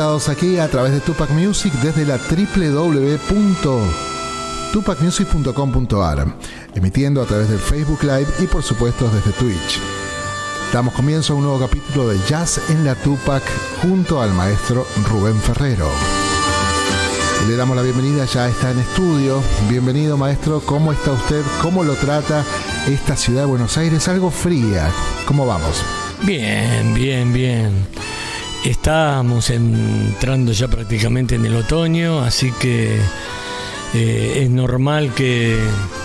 aquí a través de Tupac Music desde la www.tupacmusic.com.ar, emitiendo a través del Facebook Live y por supuesto desde Twitch. Damos comienzo a un nuevo capítulo de Jazz en la Tupac junto al maestro Rubén Ferrero. Le damos la bienvenida, ya está en estudio. Bienvenido maestro, ¿cómo está usted? ¿Cómo lo trata esta ciudad de Buenos Aires? Algo fría. ¿Cómo vamos? Bien, bien, bien. Estamos entrando ya prácticamente en el otoño, así que eh, es normal que,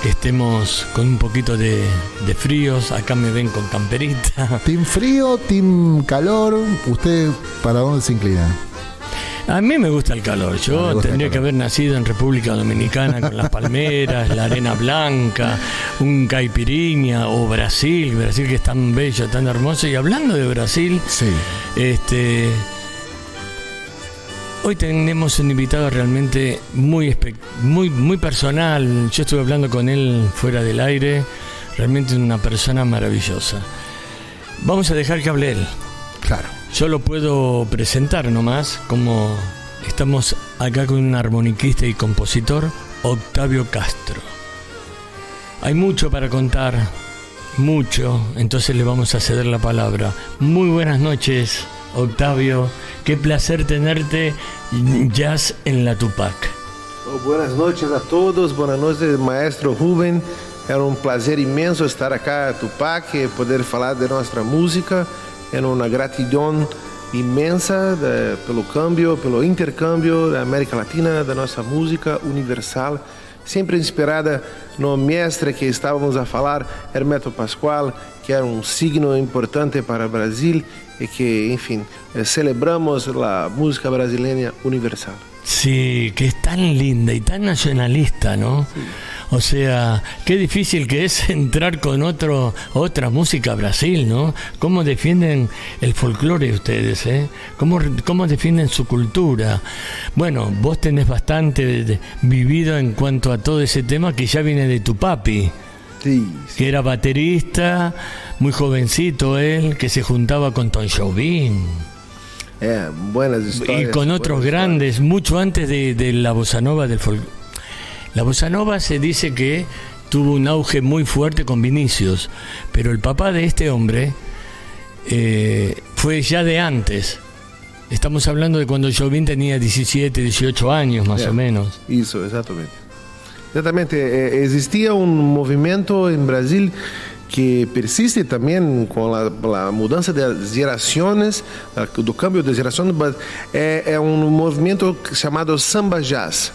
estemos con un poquito de, de, fríos. Acá me ven con camperita. ¿Team frío, team calor? ¿Usted para dónde se inclina? A mí me gusta el calor. Yo tendría que haber nacido en República Dominicana con las palmeras, la arena blanca, un caipirinha o Brasil, Brasil que es tan bello, tan hermoso. Y hablando de Brasil, sí. este, hoy tenemos un invitado realmente muy, muy, muy personal. Yo estuve hablando con él fuera del aire. Realmente una persona maravillosa. Vamos a dejar que hable él. Claro. Yo lo puedo presentar nomás, como estamos acá con un armoniquista y compositor, Octavio Castro. Hay mucho para contar, mucho, entonces le vamos a ceder la palabra. Muy buenas noches, Octavio. Qué placer tenerte jazz en la Tupac. Oh, buenas noches a todos, buenas noches, maestro Rubén. Era um prazer imenso estar acá en Tupac e poder falar de nossa música. É uma gratidão imensa de, pelo câmbio, pelo intercâmbio da América Latina, da nossa música universal, sempre inspirada no mestre que estávamos a falar, Hermeto Pascoal, que era um signo importante para o Brasil e que, enfim, celebramos a música brasileira universal. Sí, que es tan linda y tan nacionalista, ¿no? Sí. O sea, qué difícil que es entrar con otro, otra música a Brasil, ¿no? ¿Cómo defienden el folclore ustedes, eh? ¿Cómo, ¿Cómo defienden su cultura? Bueno, vos tenés bastante vivido en cuanto a todo ese tema que ya viene de tu papi. Sí, que era baterista, muy jovencito él, que se juntaba con Tom Jobim. Eh, buenas historias. Y con otros grandes, mucho antes de, de la bossa nova del folclore. La bossa nova se dice que tuvo un auge muy fuerte con Vinicius, pero el papá de este hombre eh, fue ya de antes. Estamos hablando de cuando Jobim tenía 17, 18 años más o menos. Isso, exatamente. Exatamente. É, existia um movimento em Brasil que persiste também com a, a mudança das gerações, do câmbio de gerações, é, é um movimento chamado samba jazz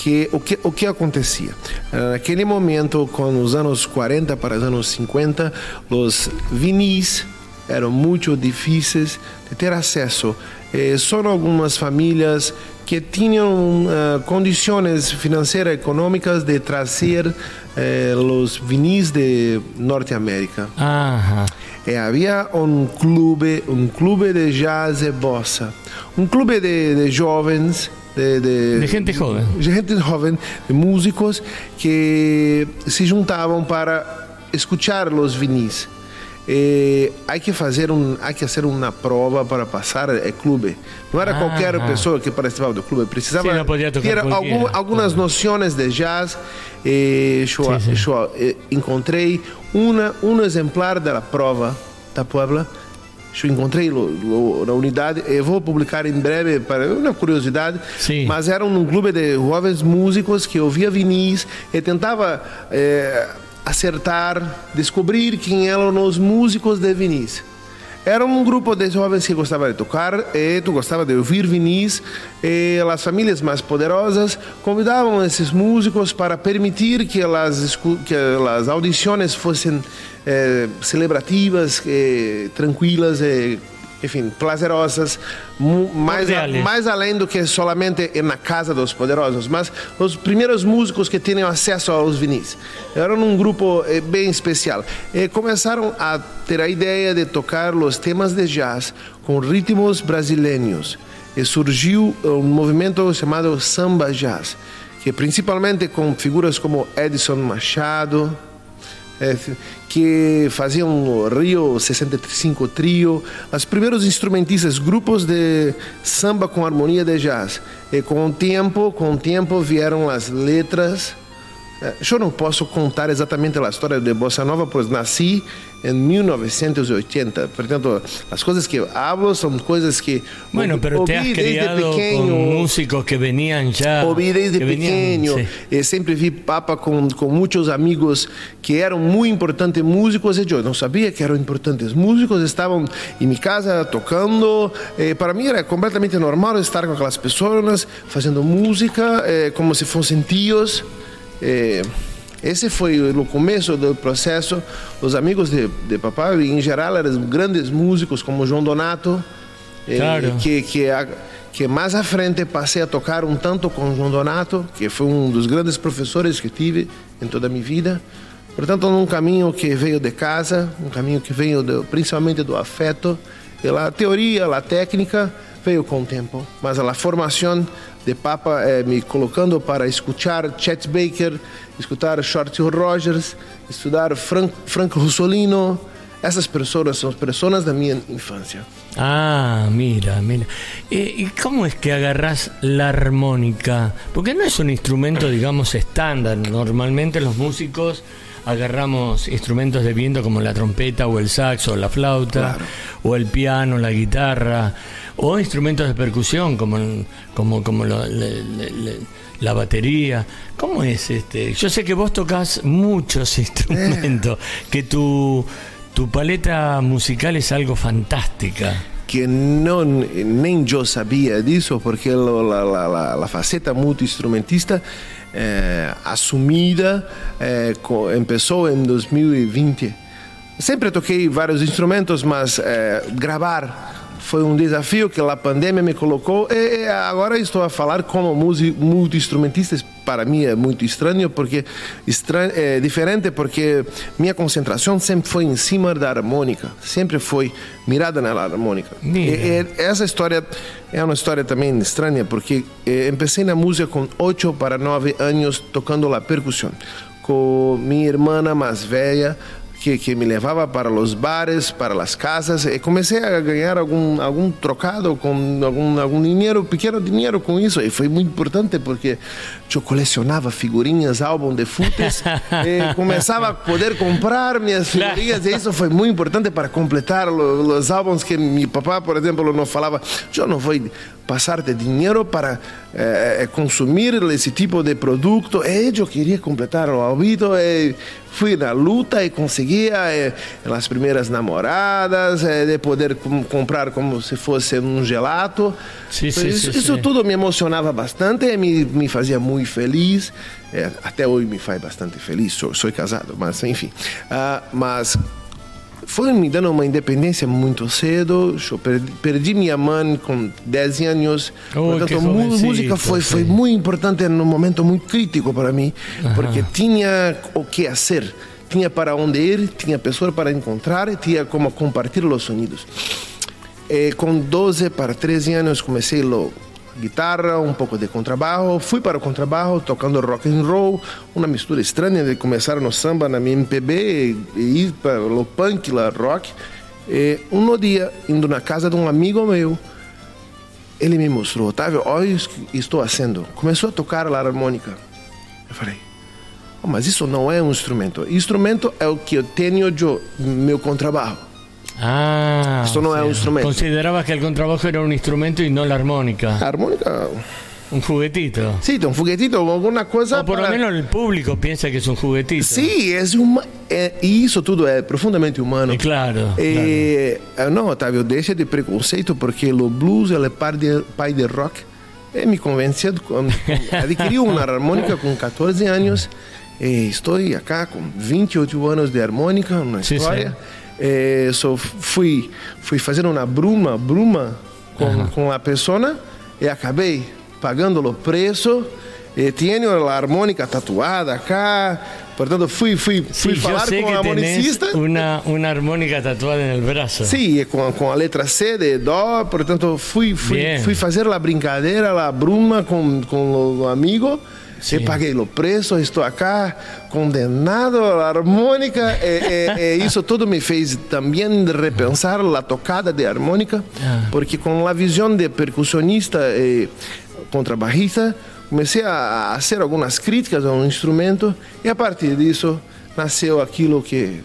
que o que o que acontecia? Naquele momento com os anos 40 para os anos 50 os vinis eram muito difíceis de ter acesso. Eh, só algumas famílias que tinham uh, condições financeiras econômicas de trazer eh, os vinis de Norte-América. E havia um clube, um clube de jazz e bossa, um clube de, de jovens de, de, de, gente joven. De gente joven, de músicos que se juntavam para escuchar os vinis. Eh, há que fazer um, há que fazer uma prova para passar o clube. Não era ah, qualquer ah. pessoa que participava do clube, precisava sí, ter algum, algumas noções de jazz. Eh, eu, eu eh, encontrei uma, um exemplar da prova da Puebla eu encontrei na unidade e vou publicar em breve para uma curiosidade. Sim. Mas era um clube de jovens músicos que ouvia vinis e tentava é, acertar, descobrir quem eram os músicos de vinis. Era um grupo de jovens que gostava de tocar e tu gostava de ouvir vinis e as famílias mais poderosas convidavam esses músicos para permitir que as, que as audições fossem eh, celebrativas, eh, tranquilas, eh, enfim, prazerosas, mais, a, mais além do que solamente na casa dos poderosos, mas os primeiros músicos que tinham acesso aos vinis. Eram um grupo eh, bem especial. E começaram a ter a ideia de tocar os temas de jazz com ritmos brasileiros. E surgiu um movimento chamado samba jazz, que principalmente com figuras como Edson Machado, é, que faziam Rio 65 Trio, os primeiros instrumentistas, grupos de samba com harmonia de jazz. E com o tempo, com o tempo vieram as letras. É, eu não posso contar exatamente a história de Bossa Nova, pois nasci em 1980. Portanto, as coisas que hablo são coisas que bueno, pero te has criado pequeno, músicos que veniam já. Ouvi desde pequeno. Venían, sí. sempre vi Papa com, com muitos amigos que eram muito importantes músicos e eu não sabia que eram importantes músicos. Estavam em minha casa tocando. E para mim era completamente normal estar com aquelas pessoas fazendo música como se fossem tios. Eh, esse foi o começo do processo. Os amigos de, de papai, em geral, eram grandes músicos como João Donato, eh, claro. que, que, que mais à frente passei a tocar um tanto com João Donato, que foi um dos grandes professores que tive em toda a minha vida. Portanto, um caminho que veio de casa, um caminho que veio principalmente do afeto, e a teoria, a técnica veio com o tempo, mas a formação de Papa eh, me colocando para escutar Chet Baker, escutar Shorty Rogers, estudar Frank, Frank Russolino. Essas pessoas são pessoas da minha infância. Ah, mira, mira. ¿Y cómo es que agarras la armónica? Porque no es un instrumento, digamos, estándar. Normalmente los músicos agarramos instrumentos de viento como la trompeta o el saxo o la flauta claro. o el piano, la guitarra o instrumentos de percusión como, como, como la batería. ¿Cómo es este? Yo sé que vos tocas muchos instrumentos, que tu, tu paleta musical es algo fantástica. que não nem eu sabia disso porque a, a, a, a faceta multi-instrumentista eh, assumida eh, começou em 2020 sempre toquei vários instrumentos mas eh, gravar foi um desafio que a pandemia me colocou e agora estou a falar como multi-instrumentista. Para mim é muito estranho porque estranho, é diferente porque minha concentração sempre foi em cima da harmônica, sempre foi mirada na harmônica. E, e, essa história é uma história também estranha porque eh, comecei na música com 8 para 9 anos tocando a percussão com minha irmã mais velha que, que, me levava para os bares, para as casas, e comecei a ganhar algum, algum trocado com algum, algum dinheiro, pequeno dinheiro com isso, e foi muito importante porque eu colecionava figurinhas, álbum de futes, e começava a poder comprar minhas figurinhas, e isso foi muito importante para completar os, os álbuns que meu papá, por exemplo, não falava, eu não vou passar-te dinheiro para eh, consumir esse tipo de produto. E eu queria completar o hábito. E fui na luta e conseguia eh, as primeiras namoradas, eh, de poder com, comprar como se fosse um gelato. Sim, sim, isso, sim, isso tudo me emocionava bastante e me, me fazia muito feliz. É, até hoje me faz bastante feliz. Sou, sou casado, mas enfim. Uh, mas foi me dando uma independência muito cedo. Eu perdi, perdi minha mãe com 10 anos. Oh, Portanto, a música foi, foi muito importante num momento muito crítico para mim, porque tinha o que fazer. Tinha para onde ir, tinha pessoas para encontrar, tinha como compartilhar os sonidos. E com 12 para 13 anos comecei logo guitarra, um pouco de contrabajo. Fui para o contrabajo tocando rock and roll, uma mistura estranha de começar no samba, na minha MPB e ir para o punk, lá rock. E um dia, indo na casa de um amigo meu, ele me mostrou, Otávio, olha o que estou fazendo. Começou a tocar a harmônica. Eu falei, oh, mas isso não é um instrumento. Instrumento é o que eu tenho eu, meu contrabajo. Ah, Esto no es un instrumento. Considerabas que el contrabajo era un instrumento y no la armónica. Armónica. Un juguetito. Sí, un juguetito, una cosa. O por para... lo menos el público piensa que es un juguetito. Sí, es un. É, e isso tudo é profundamente humano. Claro. E, claro. Não, Otávio, deixa de preconceito, porque o blues é pai de, pai de rock. E me convenceu, adquiri uma harmônica com 14 anos. Estou aqui com 28 anos de harmônica, uma história. Sim. Eh, so fui, fui fazendo uma bruma, bruma com, uhum. com a pessoa e acabei pagando o preço. E tenho a harmônica tatuada cá. Portanto, fui, fui, fui sí, falar com o harmonicista. Uma, uma harmônica tatuada no braço. Sim, sí, com, com a letra C de Dó. Portanto, fui, fui, fui fazer a brincadeira, a bruma com, com o amigo. Se paguei o preço, estou acá, condenado à harmônica. E, e, e, isso tudo me fez também repensar a tocada de harmônica, ah. porque com a visão de percussionista e contrabarrista, comecei a, a fazer algumas críticas ao instrumento e a partir disso nasceu aquilo que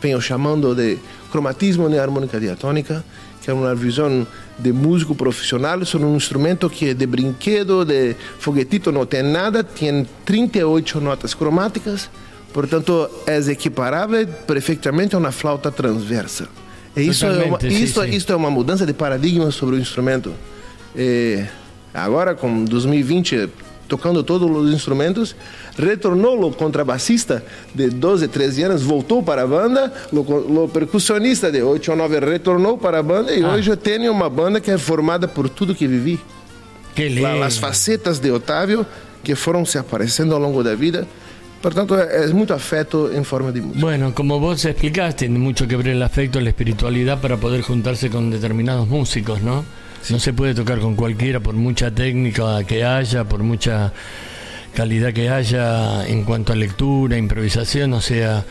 venho chamando de cromatismo de harmônica diatônica, que é uma visão de músico profissional sobre um instrumento que é de brinquedo, de foguetito, não tem nada, tem 38 notas cromáticas, portanto é equiparável perfeitamente a uma flauta transversa. E isso, é uma, isso, sim. isso é uma mudança de paradigma sobre o instrumento. E agora, com 2020 tocando todos os instrumentos, retornou o contrabassista de 12, 13 anos, voltou para a banda, o percussionista de 8 ou 9 retornou para a banda e ah. hoje eu tenho uma banda que é formada por tudo que vivi. Que lindo. As facetas de Otávio que foram se aparecendo ao longo da vida. Portanto, é, é muito afeto em forma de música. Bueno, como vos explicaste, tem muito que ver o afecto, a espiritualidade para poder juntarse com determinados músicos, ¿no? No se puede tocar con cualquiera por mucha técnica que haya, por mucha calidad que haya en cuanto a lectura, improvisación, o sea,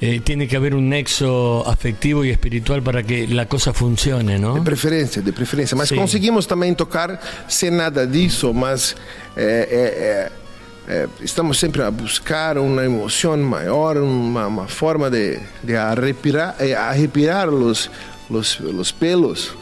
eh, tiene que haber un nexo afectivo y espiritual para que la cosa funcione, ¿no? De preferência, de preferência. Mas sí. conseguimos também tocar sem nada disso, mas é, é, é, estamos sempre a buscar uma emoção maior, uma, uma forma de, de arrepiar, arrepiar os los, los pelos.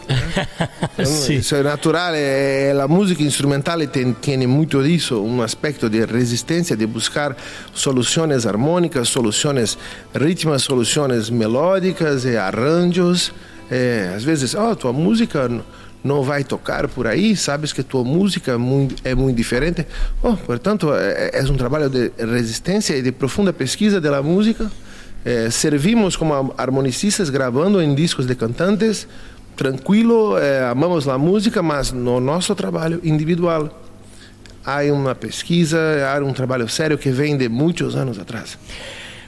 sí. Isso é natural, é, a música instrumental tem, tem muito disso, um aspecto de resistência, de buscar soluções harmônicas, soluções rítmicas, soluções melódicas e arranjos. É, às vezes, oh, tua música não vai tocar por aí, sabes que tua música é muito, é muito diferente. Oh, portanto, é, é um trabalho de resistência e de profunda pesquisa da música. Eh, servimos como harmonicistas gravando em discos de cantantes, tranquilo, eh, amamos a música, mas no nosso trabalho individual há uma pesquisa, há um trabalho sério que vem de muitos anos atrás.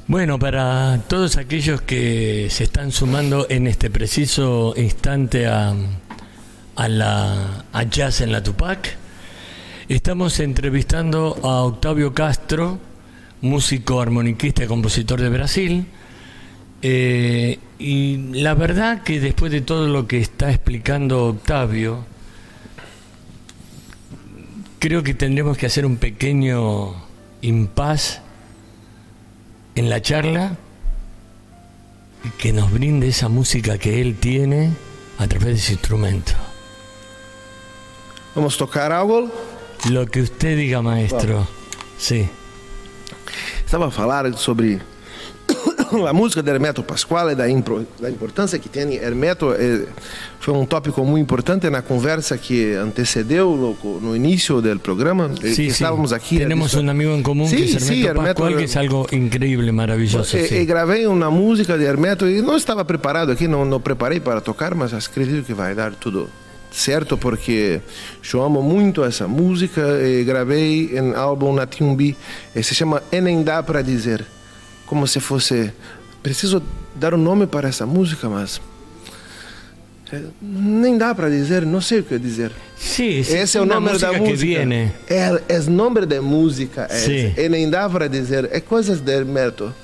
Bueno, para todos aquellos que se están sumando en este preciso instante a, a, la, a Jazz en la Tupac, estamos entrevistando a Octavio Castro, músico armoniquista y compositor de Brasil. Eh, y la verdad que después de todo lo que está explicando Octavio, creo que tendremos que hacer un pequeño impas en la charla y que nos brinde esa música que él tiene a través de su instrumento. ¿Vamos a tocar algo? Lo que usted diga, maestro. Sí. Estava a falar sobre a música de Hermeto Pasquale, da, da importância que tem Hermeto, é, foi um tópico muito importante na conversa que antecedeu no, no início do programa. Sí, Estávamos sí. aqui. Temos um amigo em comum sí, que é Hermeto, sí, Hermeto Pasquale, que é algo incrível, maravilhoso. E, e, gravei uma música de Hermeto e não estava preparado aqui, não, não preparei para tocar, mas acredito que vai dar tudo certo? Porque eu amo muito essa música e gravei em álbum na Tiumbi. Se chama E Nem Dá Para Dizer. Como se fosse... Preciso dar um nome para essa música, mas... Eh, nem dá para dizer, não sei o que dizer. Sim, sí, esse é o nome da música. É, é o nome da música. É, sí. E nem dá para dizer. É coisas de Hermeto.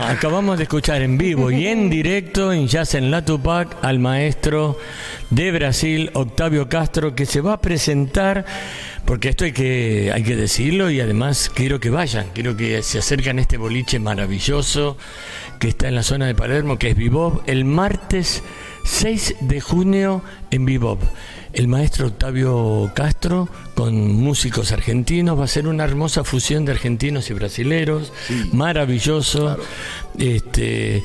Acabamos de escuchar en vivo y en directo en Jazz en la Tupac al maestro de Brasil, Octavio Castro, que se va a presentar, porque esto hay que, hay que decirlo y además quiero que vayan, quiero que se acerquen a este boliche maravilloso que está en la zona de Palermo, que es Vivov, el martes 6 de junio en Vivov el maestro Octavio Castro con músicos argentinos. Va a ser una hermosa fusión de argentinos y brasileros. Maravilloso. Este,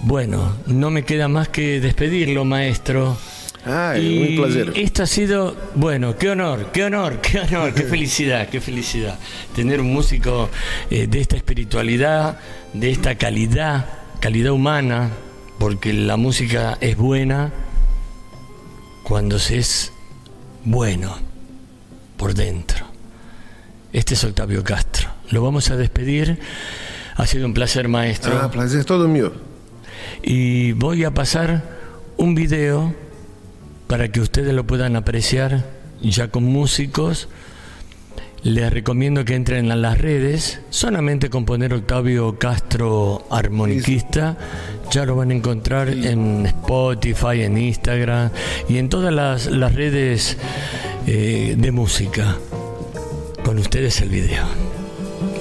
bueno, no me queda más que despedirlo, maestro. Ay, un placer. Esto ha sido, bueno, qué honor, qué honor, qué honor, qué felicidad, qué felicidad. Tener un músico eh, de esta espiritualidad, de esta calidad, calidad humana, porque la música es buena, cuando se es bueno por dentro. Este es Octavio Castro. Lo vamos a despedir. Ha sido un placer, maestro. Ah, placer es todo mío. Y voy a pasar un video para que ustedes lo puedan apreciar ya con músicos les recomiendo que entren a las redes, solamente con poner Octavio Castro Armoniquista, ya lo van a encontrar en Spotify, en Instagram y en todas las, redes eh, de música. Con ustedes el video.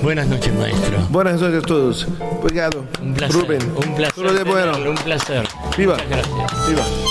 Buenas noches, maestro. Buenas noches a todos. Obrigado. Un placer. Rubén. Un placer. Todo de bueno. Un placer. Viva. Muchas gracias. Viva.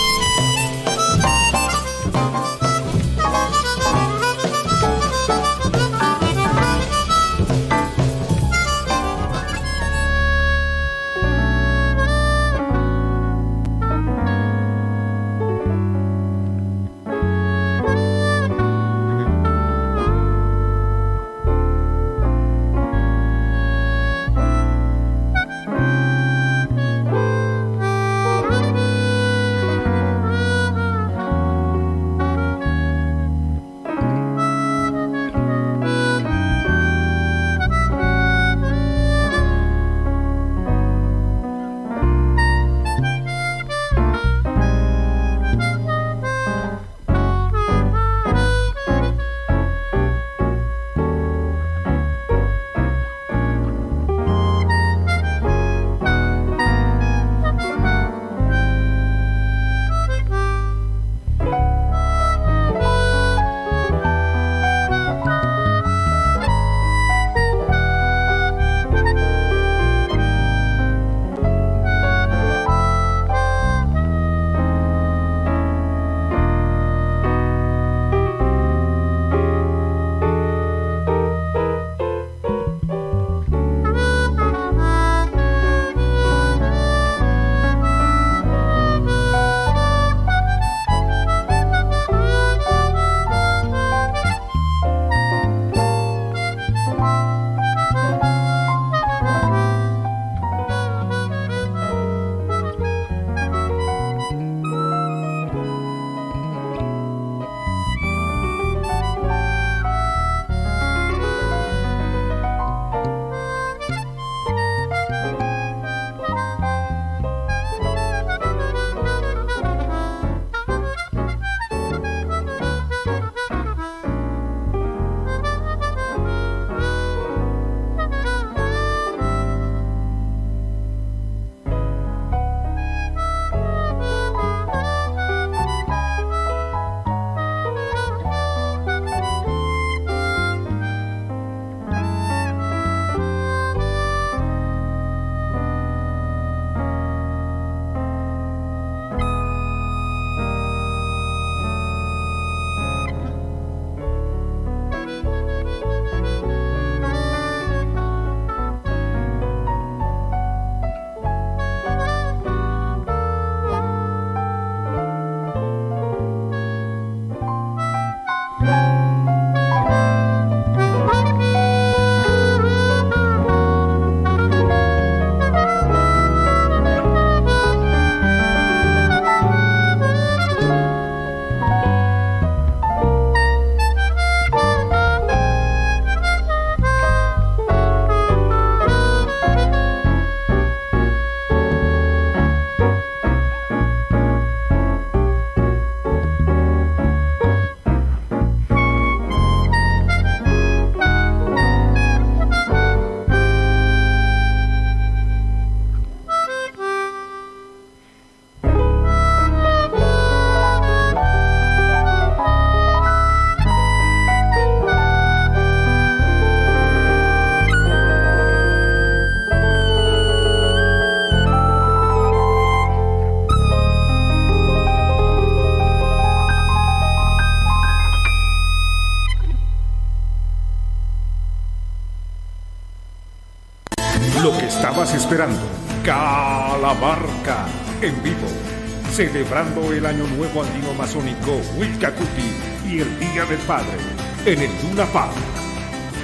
Celebrando el Año Nuevo Andino Amazónico Wilcacuti y el Día del Padre en el Luna Park.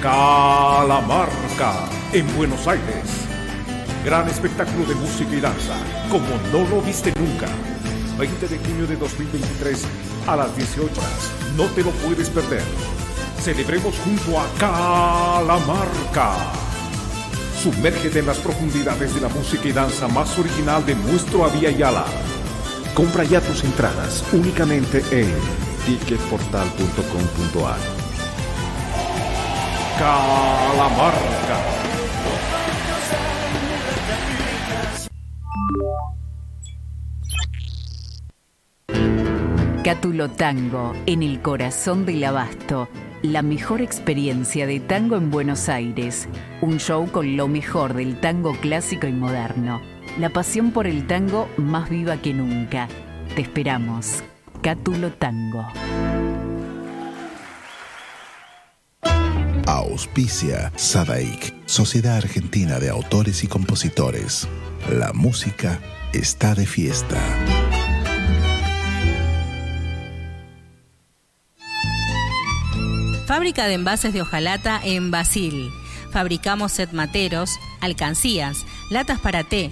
Calamarca, en Buenos Aires. Gran espectáculo de música y danza, como no lo viste nunca. 20 de junio de 2023 a las 18 horas. No te lo puedes perder. Celebremos junto a Calamarca. Sumérgete en las profundidades de la música y danza más original de nuestro Avia Yala. Compra ya tus entradas únicamente en ticketportal.com.ar. Calamarca. Cátulo Tango, en el corazón del abasto la mejor experiencia de tango en Buenos Aires. Un show con lo mejor del tango clásico y moderno. La pasión por el tango más viva que nunca. Te esperamos. Cátulo Tango. Auspicia Sadaik, Sociedad Argentina de Autores y Compositores. La música está de fiesta. Fábrica de envases de hojalata en Basil. Fabricamos set materos, alcancías, latas para té,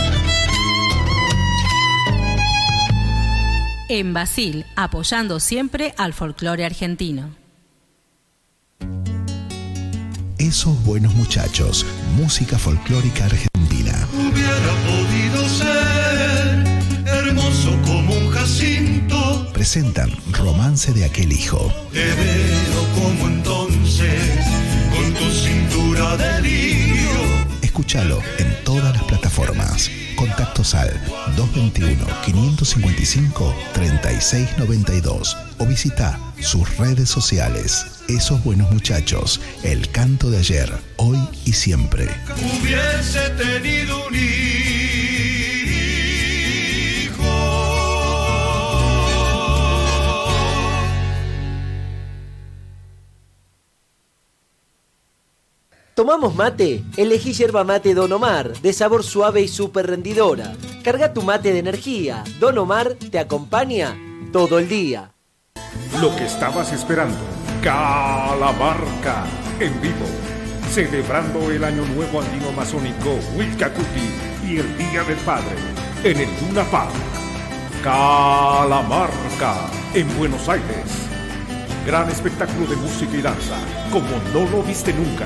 En Basil, apoyando siempre al folclore argentino. Esos buenos muchachos, música folclórica argentina. Hubiera podido ser hermoso como un jacinto. Presentan Romance de aquel hijo. Te veo como entonces, con tu cintura de lío. Escúchalo en todas las plataformas. Contactos al 221-555-3692 o visita sus redes sociales. Esos buenos muchachos, el canto de ayer, hoy y siempre. Hubiese tenido un ¿Tomamos mate? Elegí yerba mate Don Omar, de sabor suave y súper rendidora. Carga tu mate de energía. Don Omar te acompaña todo el día. Lo que estabas esperando, Calamarca, en vivo, celebrando el Año Nuevo Andino Amazónico Wilcacuti y el Día del Padre en el Luna Park. Calamarca, en Buenos Aires. Gran espectáculo de música y danza, como no lo viste nunca.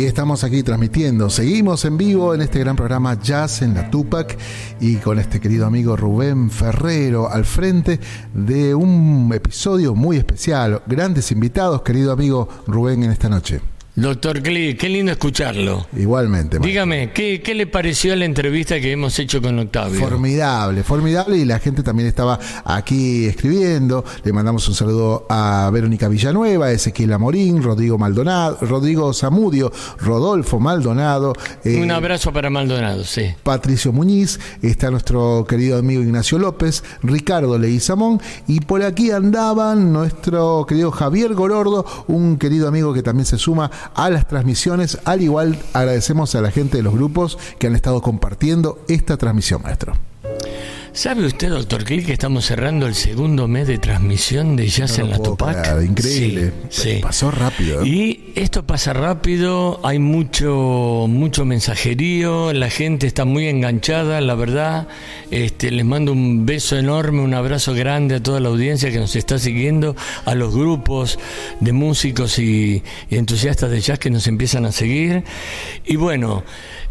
Y estamos aquí transmitiendo, seguimos en vivo en este gran programa Jazz en la Tupac y con este querido amigo Rubén Ferrero al frente de un episodio muy especial. Grandes invitados, querido amigo Rubén, en esta noche. Doctor Cli, qué lindo escucharlo. Igualmente. maestro. Dígame, ¿qué, ¿qué le pareció la entrevista que hemos hecho con Octavio? Formidable, formidable y la gente también estaba aquí escribiendo. Le mandamos un saludo a Verónica Villanueva, Ezequiel Amorín, Rodrigo Maldonado, Rodrigo Zamudio, Rodolfo Maldonado, eh, Un abrazo para Maldonado, sí. Patricio Muñiz, está nuestro querido amigo Ignacio López, Ricardo Leguizamón y por aquí andaban nuestro querido Javier Gorordo, un querido amigo que también se suma a las transmisiones. Al igual agradecemos a la gente de los grupos que han estado compartiendo esta transmisión, maestro. ¿Sabe usted, doctor Cli, que estamos cerrando el segundo mes de transmisión de Jazz No en la Tupac? increíble. Sí, sí. Pasó rápido. ¿eh? Y esto pasa rápido, hay mucho, mucho mensajerío, la gente está muy enganchada, la verdad. Este, les mando un beso enorme, un abrazo grande a toda la audiencia que nos está siguiendo, a los grupos de músicos y, y entusiastas de jazz que nos empiezan a seguir. Y bueno,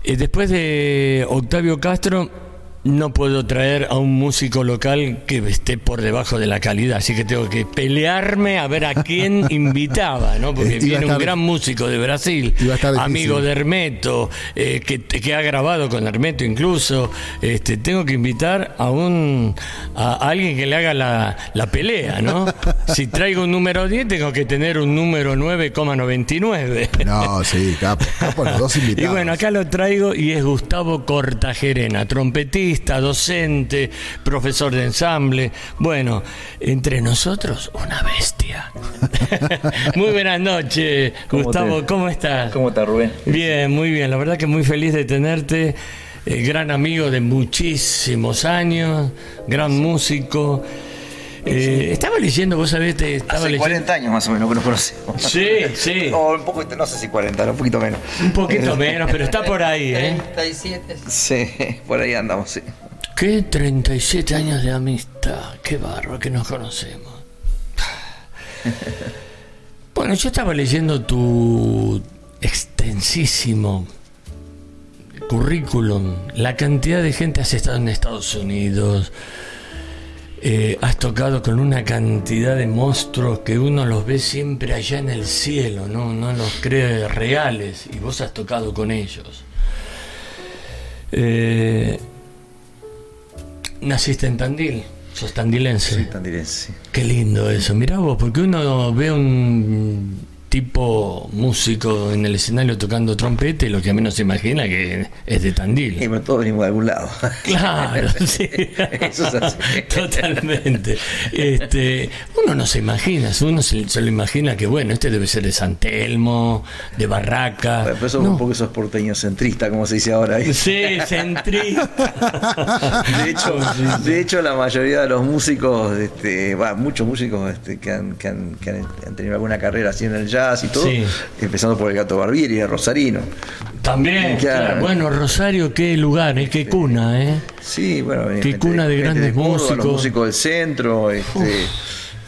eh, después de Octavio Castro, no puedo traer a un músico local que esté por debajo de la calidad, así que tengo que pelearme a ver a quién invitaba, ¿no? Porque Eh, viene un gran músico de Brasil, amigo de Hermeto, eh, que, que ha grabado con Hermeto incluso. Este, tengo que invitar a un a alguien que le haga la, la pelea, ¿no? Si traigo un número 10, tengo que tener un número 9,99. No, sí, capo, capo, los dos invitados. Y bueno, acá lo traigo y es Gustavo Cortagerena, trompetista, docente, profesor de ensamble. Bueno, entre nosotros, una bestia. muy buenas noches, ¿Cómo Gustavo, te- ¿cómo estás? ¿Cómo está Rubén? Bien, muy bien. La verdad que muy feliz de tenerte. eh, gran amigo de muchísimos años, gran músico. Eh, estaba leyendo, vos sabés, te estaba Hace leyendo. 40 años más o menos que nos conocemos. Sí, sí. No, un poco, no sé si 40, un poquito menos. Un poquito menos, pero está por ahí, ¿eh? 37. Sí, por ahí andamos, sí. Qué 37 años de amistad, qué barro que nos conocemos. Bueno, yo estaba leyendo tu extensísimo currículum, la cantidad de gente has estado en Estados Unidos, eh, has tocado con una cantidad de monstruos que uno los ve siempre allá en el cielo, no, no los cree reales, y vos has tocado con ellos. Eh, naciste en Tandil, sos tandilense. Sí, tandilense. Qué lindo eso. Mirá vos, porque uno ve un tipo músico en el escenario tocando trompeta y lo que menos se imagina que es de Y Tandil. bueno, todos venimos de algún lado. Claro, sí. Eso es así. Totalmente. Este, uno no se imagina, uno se, se lo imagina que bueno, este debe ser de San Telmo, de Barraca. Pero eso No. un poco esos porteños centristas, como se dice ahora. Sí, centrista. De hecho, de hecho, la mayoría de los músicos, este, muchos músicos este, que, han, que, han, que han- han tenido alguna carrera así en el jazz y todo, Sí. empezando por el Gato Barbieri, el Rosarino. También, Claro. claro. Bueno, Rosario, qué lugar, eh, qué cuna, ¿eh? Sí, bueno, Qué gente- cuna de grandes Córdoba, músicos. Los músicos del centro, este,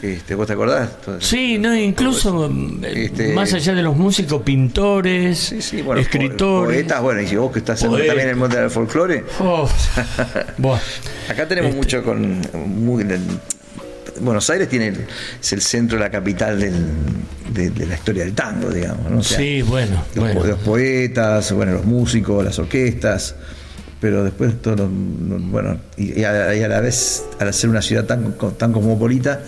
este, ¿vos te acordás? Sí, no, incluso eh, Este- más allá de los músicos, pintores, Sí, sí, bueno, escritores. Poetas, bueno, y si vos que estás también en el mundo del folclore, Oh, acá tenemos Este- mucho con. muy- Buenos Aires tiene el- es el centro, la capital del- de, de la historia del tango, digamos. ¿no? O sea, sí, bueno, los, bueno. los poetas, bueno, los músicos, las orquestas, pero después todo, lo- lo- bueno, y, y a, y a la vez, al ser una ciudad tan, tan cosmopolita,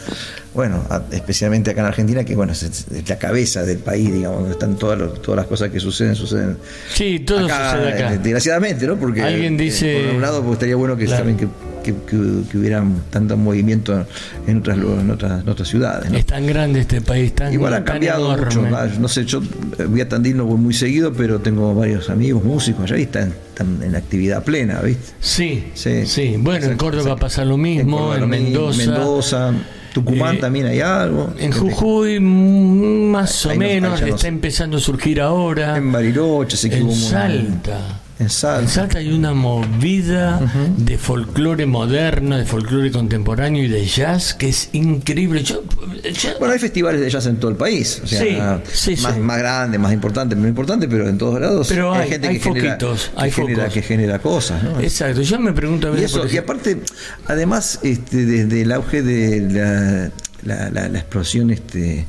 bueno, a- especialmente acá en Argentina, que bueno, es, es la cabeza del país, digamos, donde están todas, los- todas las cosas que suceden, suceden Sí, todo acá, sucede acá. eh, desgraciadamente, ¿no? Porque Alguien eh, dice- por un lado, pues estaría bueno que Claro. que, que, que- que hubiera tanto movimiento en otras, en otras, en otras ciudades, ¿no? Es tan grande este país, tan, Igual ha cambiado enorme. mucho. ah, No sé, yo eh, voy a Tandil no voy muy seguido, pero tengo varios amigos músicos allá y están, están en actividad plena, ¿viste? Sí, sí, Sí. Bueno, en Córdoba pasa lo mismo, en, mismo, Mendoza. Mendoza, Tucumán Eh, también hay algo. En Jujuy, más o menos, no está empezando a surgir ahora. En Bariloche, que En Salta. En Salta. En Salta hay una movida de folclore moderno, de folclore contemporáneo y de jazz que es increíble. Yo, yo- Bueno, hay festivales de jazz en todo el país. O sea, Sí, sí, más, sí. más grandes, más importantes, menos importantes, pero en todos lados Pero hay- gente hay que, genera, foquitos, que, hay genera, que genera cosas. ¿no? exacto. Yo me pregunto a Y, veces. eso, por y aparte, además, este, desde el auge de la, la, la- la- la explosión este,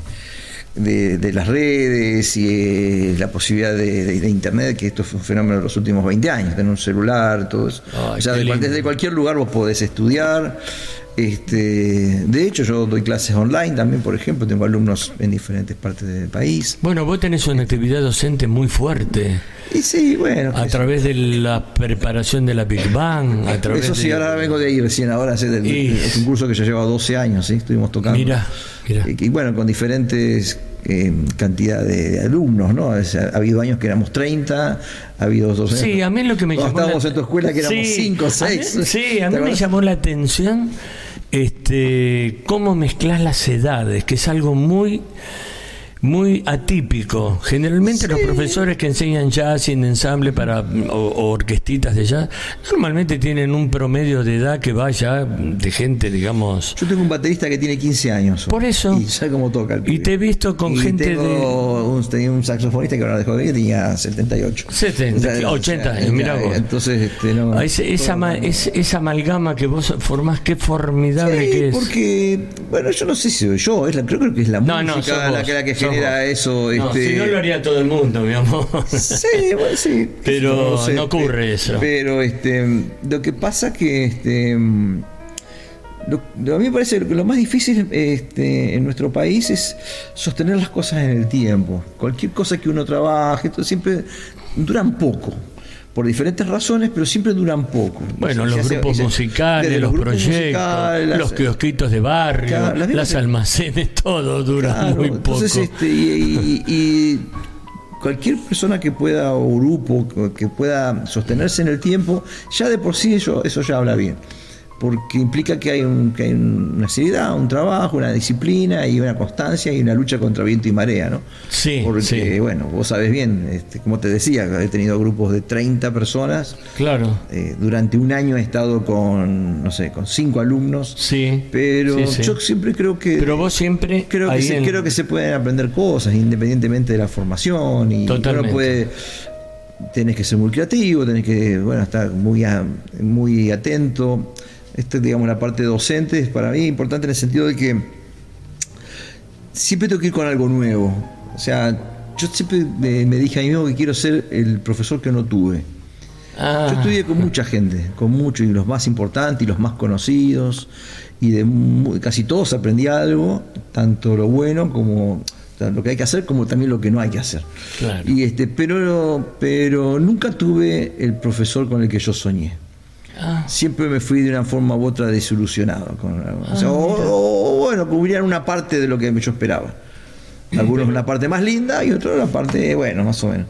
de, de las redes y eh, la posibilidad de, de- de Internet, que esto fue un fenómeno de los últimos 20 años, tener un celular, todo eso. Ay, o sea, desde cualquier lugar vos podés estudiar. Este, de hecho, yo doy clases online también, por ejemplo, tengo alumnos en diferentes partes del país. Bueno, vos tenés una actividad docente muy fuerte. Y sí, bueno. A través de la preparación de la Big Bang, a través Eso sí, de... ahora vengo de ahí recién, ahora sí, del- Y- es un curso que ya lleva 12 años, ¿sí? estuvimos tocando. Mira, mira. Y, y bueno, con diferentes eh, cantidad de, de alumnos, ¿no? Ha habido años que éramos 30, ha habido dos Sí, a mí lo que me llamó estábamos la- en tu escuela que éramos Sí, 5 o a 6. mí- Sí, a mí me llamó la atención este cómo mezclas las edades, que es algo muy muy atípico. Generalmente los profesores que enseñan jazz y en ensamble para o, o orquestitas de jazz normalmente tienen un promedio de edad que va ya de gente, digamos. Yo tengo un baterista que tiene 15 años. Por eso. Y sabe cómo toca el Y te he visto con Y gente tengo de un, tenía un saxofonista que ahora dejó de venir, tenía 78. 70, 80 años, mirá vos. Entonces, este, no. Ah, ese- esa, ma- es- esa amalgama que vos formás, qué formidable Sí, que es. porque, bueno, yo no sé si soy yo, es la, creo, creo que es la No, no, música sos la, la que genera vos. eso. No, este, si no lo haría todo el mundo, mi amor. Sí, bueno, sí. Pero sé, no ocurre pe- eso. Pero este, lo que pasa que este, lo, lo- a mí me parece que lo más difícil este, en nuestro país es sostener las cosas en el tiempo. Cualquier cosa que uno trabaje, esto siempre duran poco. Por diferentes razones, pero siempre duran poco. Bueno, los grupos se- musicales, los, grupos proyectos, musicales, las- los kiosquitos de barrio, Claro, las almacenes, todo dura Claro, muy poco. Entonces, este, y, y- y cualquier persona que pueda, o grupo que pueda sostenerse en el tiempo, ya de por sí eso, eso ya habla bien. Porque implica que hay, un- que hay una seriedad, un trabajo, una disciplina y una constancia y una lucha contra viento y marea, ¿no? Sí, Porque, sí. bueno, vos sabés bien, este, como te decía, he tenido grupos de 30 personas. Claro. Eh, durante un año he estado con, no sé, con cinco alumnos. Sí. Pero sí, sí. yo siempre creo que Pero vos siempre creo que, se, en- creo que se pueden aprender cosas independientemente de la formación y Totalmente. uno puede tenés que ser muy creativo tenés que bueno estar muy a- muy atento esto digamos la parte docente es para mí importante en el sentido de que siempre tengo que ir con algo nuevo o sea yo siempre me, me dije a mí mismo que quiero ser el profesor que no tuve Ah, yo estudié con mucha gente, con muchos, y los más importantes y los más conocidos, y de mu- casi todos aprendí algo, tanto lo bueno como lo que hay que hacer, como también lo que no hay que hacer. Claro. Y este, pero, pero nunca tuve el profesor con el que yo soñé. Ah, Siempre me fui de una forma u otra desilusionado. Con, o, sea, o- o, bueno, cubrían una parte de lo que yo esperaba. Algunos una parte más linda y otros una parte, bueno, más o menos.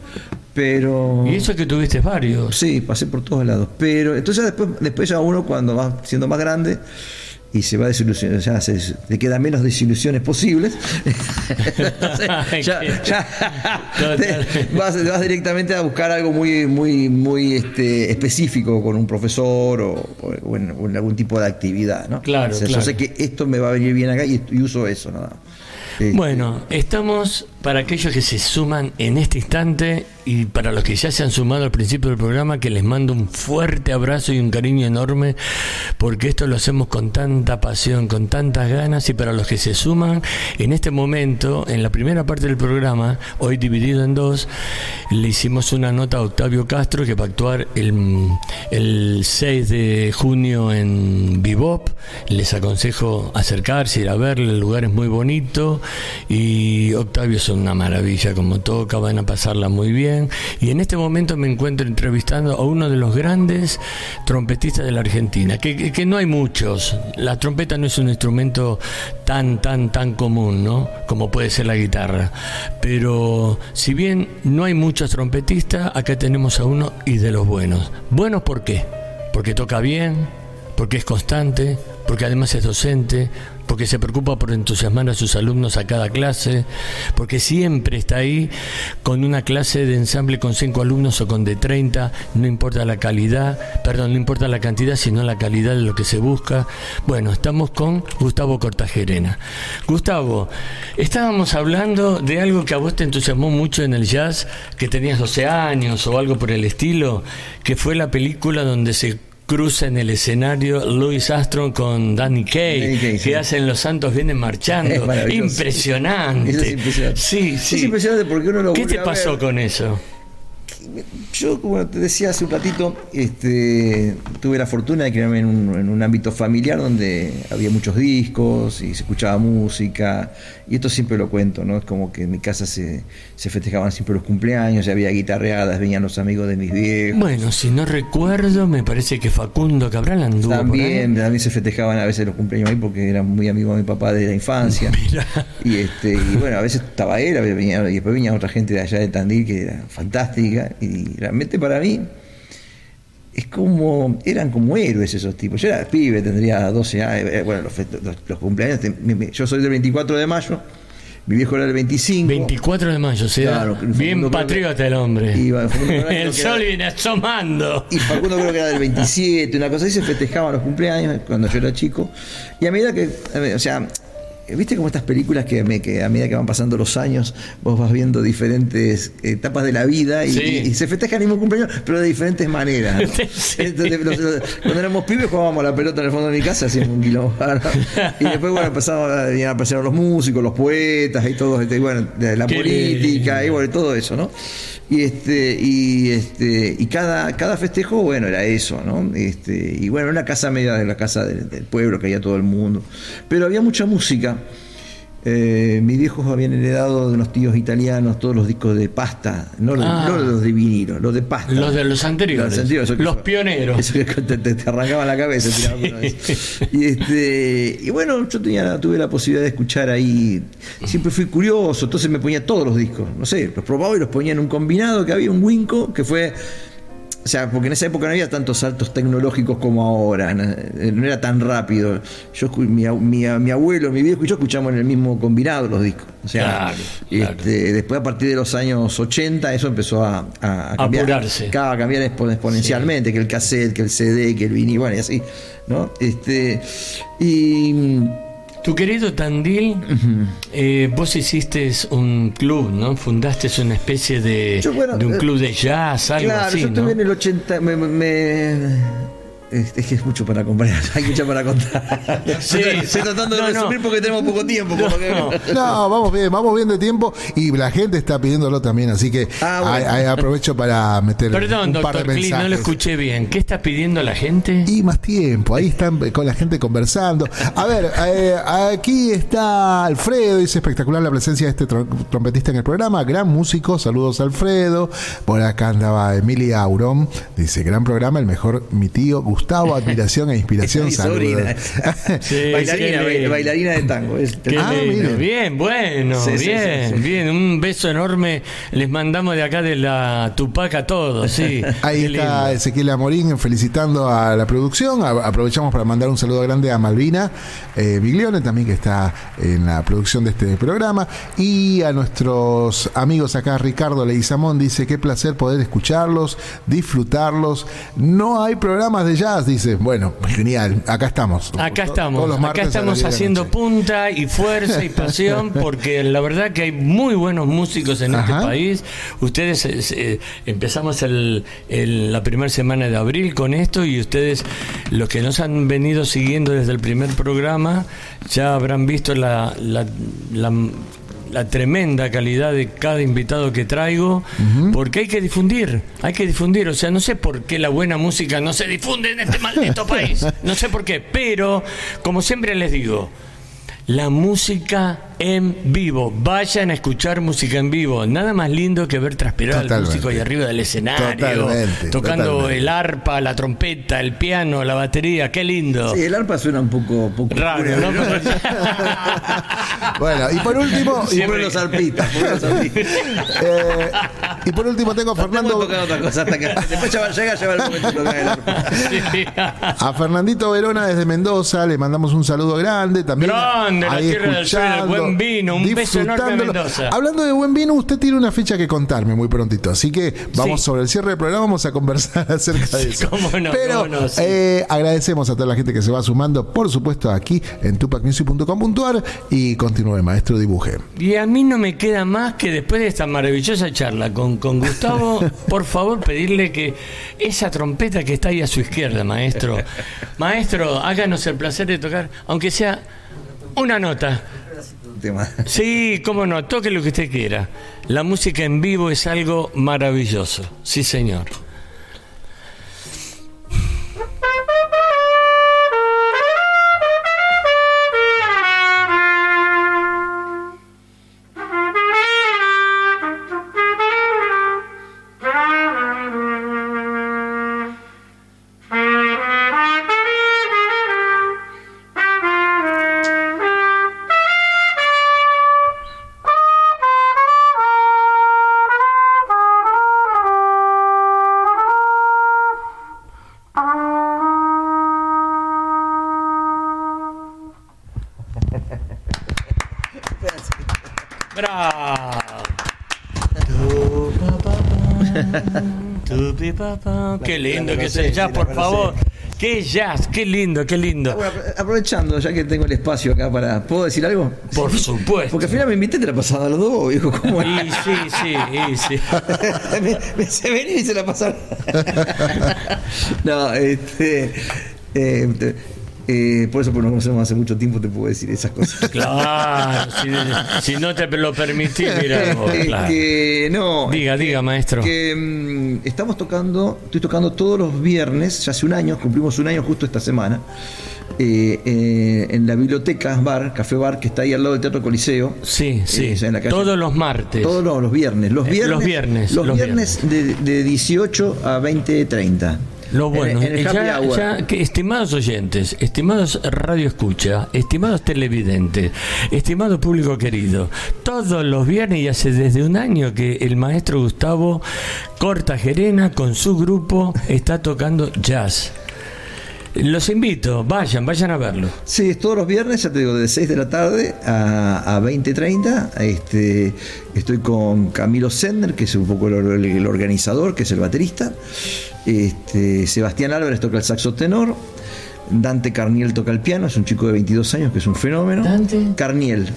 Pero. y eso que tuviste varios. Sí, pasé por todos lados. Pero entonces después, después ya uno cuando va siendo más grande y se va desilusionando, ya se, le quedan menos desilusiones posibles. Entonces, ya, ya te vas, vas directamente a buscar algo muy, muy, muy este, específico con un profesor o, o en, o en algún tipo de actividad, ¿no? Claro, O sea, claro. Yo sé que esto me va a venir bien acá y, y uso eso, nada. Este, Bueno, estamos para aquellos que se suman en este instante y para los que ya se han sumado al principio del programa, que les mando un fuerte abrazo y un cariño enorme, porque esto lo hacemos con tanta pasión, con tantas ganas, y para los que se suman en este momento, en la primera parte del programa, hoy dividido en dos, le hicimos una nota a Octavio Castro que va a actuar el, el 6 de junio en Bebop. Les aconsejo acercarse, ir a verle, el lugar es muy bonito y Octavio es una maravilla como toca, van a pasarla muy bien. Y en este momento me encuentro entrevistando a uno de los grandes trompetistas de la Argentina, que, que- que no hay muchos. La trompeta no es un instrumento tan, tan, tan común, ¿no? Como puede ser la guitarra. Pero si bien no hay muchos trompetistas, acá tenemos a uno y de los buenos. ¿Buenos por qué? Porque toca bien, porque es constante, porque además es docente, porque se preocupa por entusiasmar a sus alumnos a cada clase, porque siempre está ahí con una clase de ensamble con cinco alumnos o con de 30, no importa la calidad, perdón, no importa la cantidad, sino la calidad de lo que se busca. Bueno, estamos con Gustavo Cortajerena. Gustavo, estábamos hablando de algo que a vos te entusiasmó mucho en el jazz, que tenías 12 años o algo por el estilo, que fue la película donde se cruza en el escenario Louis Armstrong con Danny Kaye, que sí. hacen Los Santos Vienen Marchando. Impresionante. Eso es impresionante. Sí, sí. Es impresionante porque uno lo ¿Qué te pasó ver. con eso? Yo, como te decía hace un ratito, este, tuve la fortuna de criarme en un, en un ámbito familiar donde había muchos discos y se escuchaba música. Y esto siempre lo cuento, ¿no? Es como que en mi casa se, se festejaban siempre los cumpleaños, había guitarreadas, venían los amigos de mis viejos. Bueno, si no recuerdo, me parece que Facundo Cabral anduvo por También, ahí. también se festejaban a veces los cumpleaños ahí porque era muy amigo de mi papá desde la infancia. Y este, y bueno, a veces estaba él, a veces venía- y después venía otra gente de allá de Tandil que era fantástica. Y realmente para mí es como, eran como héroes esos tipos. Yo era pibe, tendría 12 años, eh, bueno, los, los- los cumpleaños, yo soy del 24 de mayo, mi viejo era del 25. 24 de mayo, o sea, Claro, bien patriota el hombre. El era- sol viene asomando. Y Facundo creo que era del 27, una cosa así, se festejaban los cumpleaños cuando yo era chico. Y a medida que, ver, o sea, viste como estas películas que, me- que a medida que van pasando los años, vos vas viendo diferentes etapas de la vida y, Sí. y- y se festeja el mismo cumpleaños, pero de diferentes maneras. ¿no? Sí. Entonces, los- los- cuando éramos pibes jugábamos la pelota en el fondo de mi casa, hacíamos un quilombo. Y después, bueno, empezaban a, a aparecer los músicos, los poetas y todo, este, y bueno, la Qué política lindo. y bueno, todo eso, ¿no? Y este, y este, y cada, cada festejo, bueno, era eso, ¿no? Este, y bueno, una casa media de la casa del, del pueblo, que había todo el mundo. Pero había mucha música. Eh, mis viejos habían heredado de unos tíos italianos todos los discos de pasta, no, los- Ah. no los de vinilo, los de pasta. Los de los anteriores. Los, anteriores, eso que- Los pioneros. Eso que te, te, te arrancaba la cabeza. vez. Y, este, y bueno, yo tenía, tuve la posibilidad de escuchar ahí. Siempre fui curioso, entonces me ponía todos los discos. No sé, los probaba y los ponía en un combinado que había un Winco que fue. O sea, porque en esa época no había tantos saltos tecnológicos como ahora, no, no era tan rápido. Yo, mi, mi, mi abuelo, mi viejo y yo escuchamos en el mismo combinado los discos. O sea, Claro, claro. este, después a partir de los años 80 eso empezó a, a- a cambiar. Apurarse. Cada a cambiar expo- exponencialmente, que el cassette, que el CD, que el vinil, bueno, y así, ¿no? Este, y Tu querido Tandil, eh, vos hiciste un club, ¿no? Fundaste una especie de, Yo, bueno, de un eh, club de jazz, algo claro, así, yo ¿no? estuve en el 80, me, me- es, que es mucho para comprar, hay mucho para contar. Sí. Estoy tratando de No, no. resumir porque tenemos poco tiempo. lo que- No. No, vamos bien, vamos bien de tiempo y la gente está pidiéndolo también, así que Ah, bueno. ahí aprovecho para meter Perdón, un par de doctor Cli, mensajes. no lo escuché bien. ¿Qué está pidiendo la gente? Y más tiempo, ahí están con la gente conversando. A ver, eh, aquí está Alfredo, dice espectacular la presencia de este tro- trompetista en el programa, gran músico, saludos Alfredo. Por acá andaba Emilia Aurón, dice, gran programa, el mejor, mi tío Gustavo, admiración e inspiración, Mi sobrina. Sí, bailarina, bailarina de tango. es- Qué Ah. Bien, bueno, Sí, bien, sí, sí. bien. Un beso enorme les mandamos de acá de la Tupac a todos, sí. Ahí Qué está lindo. Ezequiel Amorín felicitando a la producción. Aprovechamos para mandar un saludo grande a Malvina eh, Biglione, también que está en la producción de este programa. Y a nuestros amigos acá, Ricardo Leguizamón dice: Qué placer poder escucharlos, disfrutarlos. No hay programas de jazz, dice. Bueno, genial, acá estamos. Acá estamos, acá estamos 10 de la haciendo punta y fuerza y pasión porque la verdad que hay muy buenos músicos en Ajá. este país. Ustedes eh, eh, empezamos el- el- la primera semana de abril con esto y ustedes, los que nos han venido siguiendo desde el primer programa, ya habrán visto la, la- la- la tremenda calidad de cada invitado que traigo, porque hay que difundir, hay que difundir, o sea, no sé por qué la buena música no se difunde en este maldito país, no sé por qué, pero como siempre les digo, la música en vivo. Vayan a escuchar música en vivo. Nada más lindo que ver transpirar al músico ahí arriba del escenario, Totalmente, tocando totalmente. el arpa, la trompeta, el piano, la batería. Qué lindo. Sí, el arpa suena un poco, poco Raro, ¿no? Bueno, y por último, y, Siempre los arpistas, por los arpistas. eh, y por último tengo a Estamos Fernando. otra cosa hasta que después ya va, llega, ya va el momento de tocar el arpa. Sí. A Fernandito Verona desde Mendoza le mandamos un saludo grande también. Grande, la ahí tierra del sol y del buen vino, un beso enorme a. Mendoza. Hablando de buen vino, usted tiene una fecha que contarme muy prontito. Así que vamos Sí. sobre el cierre del programa, vamos a conversar acerca de Sí, eso. cómo no, Pero cómo no, sí. eh, agradecemos a toda la gente que se va sumando, por supuesto, aquí en tupacmusic.com.ar y continúe, maestro, dibuje. Y a mí no me queda más que después de esta maravillosa charla con, con Gustavo, por favor pedirle que esa trompeta que está ahí a su izquierda, maestro, maestro, háganos el placer de tocar, aunque sea una nota. Sí, cómo no, toque lo que usted quiera. La música en vivo es algo maravilloso, sí señor. Qué lindo que es el jazz, por favor. Qué jazz, qué lindo, qué lindo. Bueno, aprovechando, ya que tengo el espacio acá para. ¿Puedo decir algo? Por supuesto. Porque al final me invité, te la pasaba a los dos, viejo. ¿Cómo Y sí, sí, y sí. me, me hice venir y se la pasaron. no, este. eh, te- eh, por eso, porque nos conocemos hace mucho tiempo, te puedo decir esas cosas. Claro, si, si no te lo permitís, mira vos, claro. que no. Diga, diga, maestro. Que estamos tocando, estoy tocando todos los viernes, ya hace un año, cumplimos un año justo esta semana, eh, eh, en la biblioteca bar, Café Bar, que está ahí al lado del Teatro Coliseo. Sí, sí. Eh, en la calle- Todos los martes. Todos los, los viernes. Los Eh, viernes. los viernes, Los, los viernes, De, de 18 a 20.30. Lo bueno, En, en ya, hour. ya que, estimados oyentes, estimados radio escucha, estimados televidentes, estimado público querido, todos los viernes y hace desde un año que el maestro Gustavo Cortagerena con su grupo está tocando jazz. Los invito, vayan, vayan a verlo. Sí, es todos los viernes, ya te digo, de 6 de la tarde a, a 20.30. Este, estoy con Camilo Sender, que es un poco el, el- el organizador, que es el baterista. Este, Sebastián Álvarez toca el saxo tenor. Dante Carniel toca el piano, es un chico de 22 años que es un fenómeno. ¿Dante? Carniel.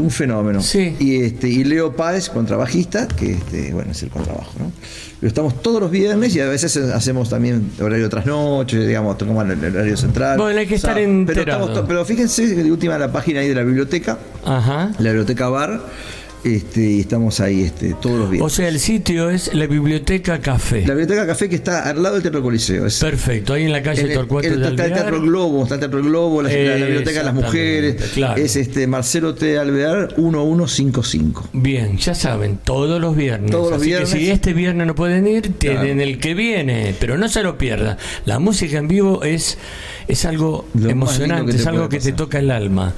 Un fenómeno. Sí. Y, este, y Leo Páez, contrabajista, que este, bueno, es el contrabajo, ¿no? Pero estamos todos los viernes y a veces hacemos también horario tras noche, digamos, tocamos el horario central. Bueno, hay que estar pero, enterado. estamos to- pero fíjense de última la página ahí de la biblioteca, Ajá. la biblioteca bar, este, y estamos ahí este, todos los O viernes. sea, el sitio es la Biblioteca Café. La biblioteca café que está al lado del Teatro Coliseo. Es, Perfecto, ahí en la calle en el- Torcuato el- de está el. Teatro Globo, está el Teatro Globo, la, biblioteca de las mujeres. claro. Es este Marcelo T. Alvear 1155. Bien, ya saben, todos los viernes. Todos los Así viernes. que si este viernes no pueden ir, tienen el que viene, pero no se lo pierdan. La música en vivo es, es algo Lo emocionante, es algo que te toca el alma.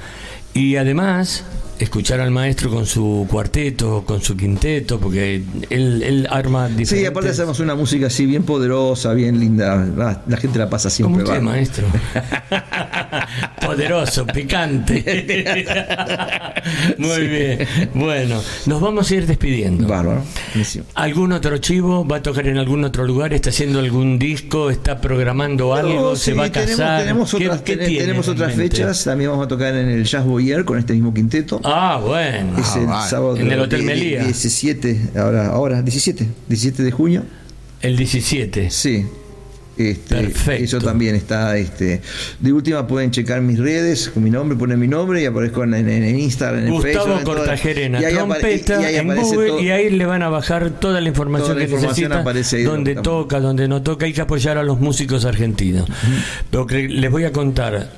Y además, escuchar al maestro con su cuarteto, con su quinteto, porque él, él arma Sí, diferentes... aparte hacemos una música así bien poderosa, bien linda. La gente la pasa siempre. usted, bárbaro. maestro. Poderoso, picante. Muy bien. Bueno, nos vamos a ir despidiendo. Bárbaro. Buenísimo. ¿Algún otro chivo? ¿Va a tocar en algún otro lugar? ¿Está haciendo algún disco? ¿Está programando algo? ¿Se sí, va a casar? Tenemos, tenemos ¿Qué- otras, qué ten- tiene tenemos en otras fechas. También vamos a tocar en el Jazz Boyer con este mismo quinteto. Ah, bueno. es el vale. sábado En el Hotel Melía. 17, ahora, ahora, 17, 17 de junio. El 17. Sí. Este, Perfecto. Eso también está. Este, de última pueden checar mis redes con mi nombre, ponen mi nombre y aparezco en, en, en Instagram, en Facebook. Gustavo en todas- Cortagerena, y ahí trompeta y ahí en Google todo. y ahí le van a bajar toda la información Toda la que información necesita, aparece ahí donde toca, donde no toca, hay que apoyar a los músicos argentinos. Pero que les voy a contar,